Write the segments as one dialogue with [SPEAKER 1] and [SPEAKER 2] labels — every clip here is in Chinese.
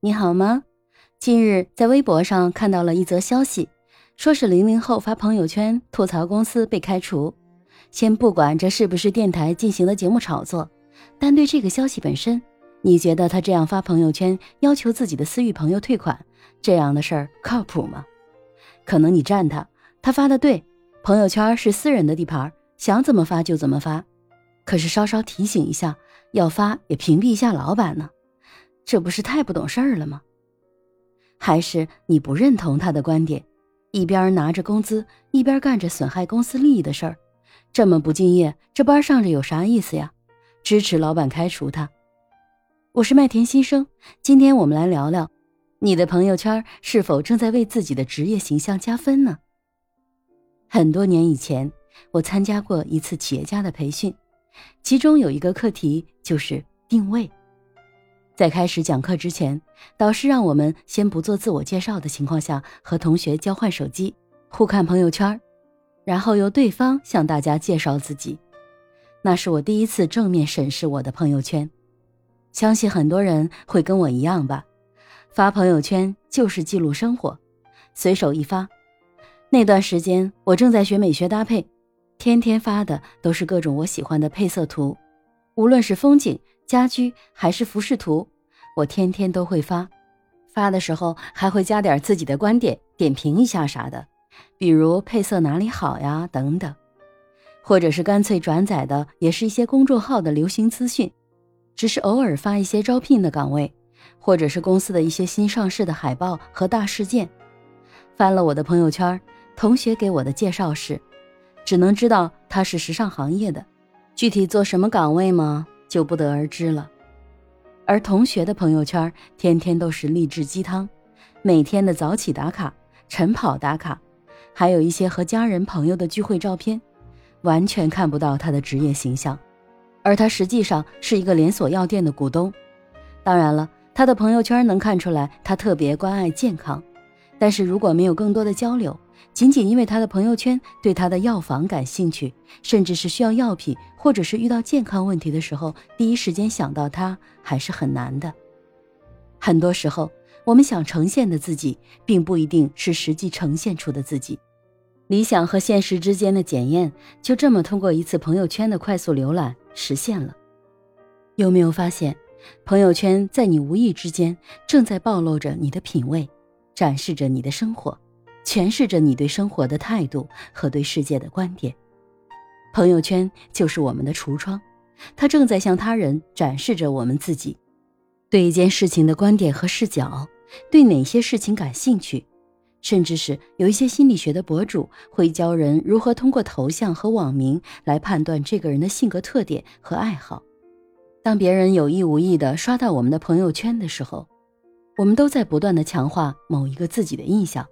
[SPEAKER 1] 你好吗？近日在微博上看到了一则消息，说是零零后发朋友圈吐槽公司被开除。先不管这是不是电台进行的节目炒作，单对这个消息本身，你觉得他这样发朋友圈要求自己的私域朋友退款，这样的事儿靠谱吗？可能你站他，他发的对，朋友圈是私人的地盘，想怎么发就怎么发。可是稍稍提醒一下，要发也屏蔽一下老板呢。这不是太不懂事儿了吗？还是你不认同他的观点，一边拿着工资，一边干着损害公司利益的事儿，这么不敬业，这班上着有啥意思呀？支持老板开除他。我是麦田新生，今天我们来聊聊，你的朋友圈是否正在为自己的职业形象加分呢？很多年以前，我参加过一次企业家的培训，其中有一个课题就是定位。在开始讲课之前，导师让我们先不做自我介绍的情况下，和同学交换手机，互看朋友圈，然后由对方向大家介绍自己。那是我第一次正面审视我的朋友圈。相信很多人会跟我一样吧，发朋友圈就是记录生活，随手一发。那段时间我正在学美学搭配，天天发的都是各种我喜欢的配色图，无论是风景。家居还是服饰图，我天天都会发，发的时候还会加点自己的观点，点评一下啥的，比如配色哪里好呀等等，或者是干脆转载的也是一些公众号的流行资讯，只是偶尔发一些招聘的岗位，或者是公司的一些新上市的海报和大事件。翻了我的朋友圈，同学给我的介绍是，只能知道他是时尚行业的，具体做什么岗位吗？就不得而知了，而同学的朋友圈天天都是励志鸡汤，每天的早起打卡、晨跑打卡，还有一些和家人朋友的聚会照片，完全看不到他的职业形象。而他实际上是一个连锁药店的股东。当然了，他的朋友圈能看出来他特别关爱健康，但是如果没有更多的交流。仅仅因为他的朋友圈对他的药房感兴趣，甚至是需要药品，或者是遇到健康问题的时候，第一时间想到他还是很难的。很多时候，我们想呈现的自己，并不一定是实际呈现出的自己。理想和现实之间的检验，就这么通过一次朋友圈的快速浏览实现了。有没有发现，朋友圈在你无意之间正在暴露着你的品味，展示着你的生活？诠释着你对生活的态度和对世界的观点。朋友圈就是我们的橱窗，它正在向他人展示着我们自己对一件事情的观点和视角，对哪些事情感兴趣，甚至是有一些心理学的博主会教人如何通过头像和网名来判断这个人的性格特点和爱好。当别人有意无意地刷到我们的朋友圈的时候，我们都在不断地强化某一个自己的印象。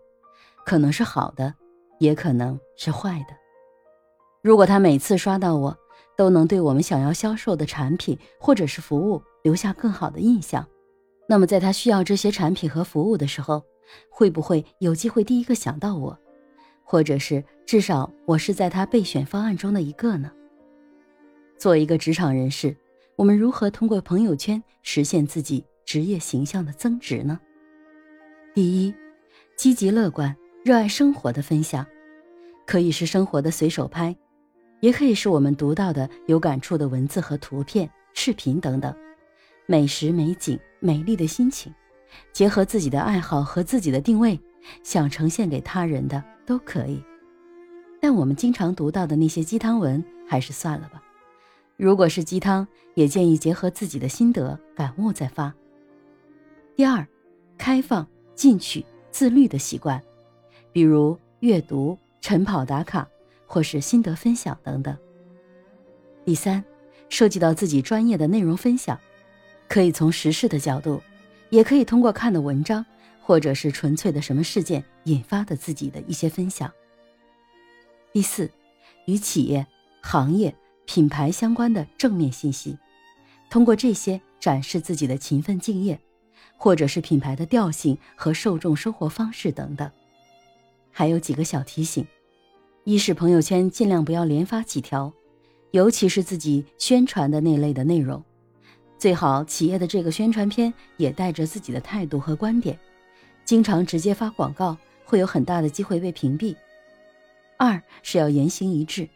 [SPEAKER 1] 可能是好的，也可能是坏的。如果他每次刷到我，都能对我们想要销售的产品或者是服务留下更好的印象，那么在他需要这些产品和服务的时候，会不会有机会第一个想到我，或者是至少我是在他备选方案中的一个呢？做一个职场人士，我们如何通过朋友圈实现自己职业形象的增值呢？第一，积极乐观。热爱生活的分享，可以是生活的随手拍，也可以是我们读到的有感触的文字和图片、视频等等，美食、美景、美丽的心情，结合自己的爱好和自己的定位，想呈现给他人的都可以。但我们经常读到的那些鸡汤文，还是算了吧。如果是鸡汤，也建议结合自己的心得感悟再发。第二，开放、进取、自律的习惯。比如阅读、晨跑打卡，或是心得分享等等。第三，涉及到自己专业的内容分享，可以从时事的角度，也可以通过看的文章，或者是纯粹的什么事件引发的自己的一些分享。第四，与企业、行业、品牌相关的正面信息，通过这些展示自己的勤奋敬业，或者是品牌的调性和受众生活方式等等。还有几个小提醒：一是朋友圈尽量不要连发几条，尤其是自己宣传的那类的内容，最好企业的这个宣传片也带着自己的态度和观点，经常直接发广告，会有很大的机会被屏蔽。二是要言行一致，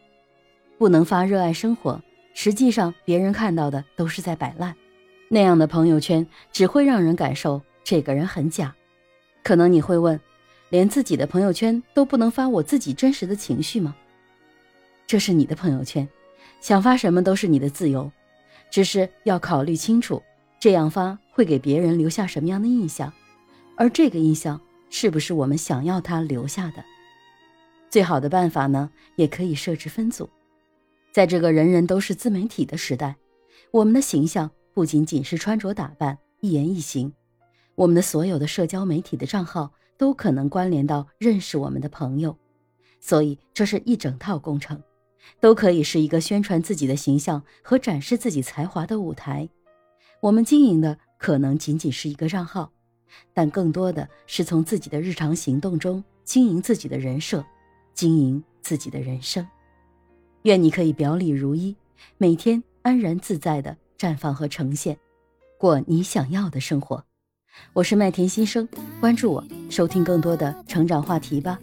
[SPEAKER 1] 不能发热爱生活，实际上别人看到的都是在摆烂，那样的朋友圈只会让人感受这个人很假。可能你会问，连自己的朋友圈都不能发我自己真实的情绪吗？这是你的朋友圈，想发什么都是你的自由，只是要考虑清楚，这样发会给别人留下什么样的印象，而这个印象是不是我们想要他留下的？最好的办法呢，也可以设置分组。在这个人人都是自媒体的时代，我们的形象不仅仅是穿着打扮、一言一行，我们的所有的社交媒体的账号都可能关联到认识我们的朋友，所以这是一整套工程，都可以是一个宣传自己的形象和展示自己才华的舞台。我们经营的可能仅仅是一个账号，但更多的是从自己的日常行动中经营自己的人设。经营自己的人生，愿你可以表里如一，每天安然自在的绽放和呈现，过你想要的生活。我是麦田新生，关注我，收听更多的成长话题吧。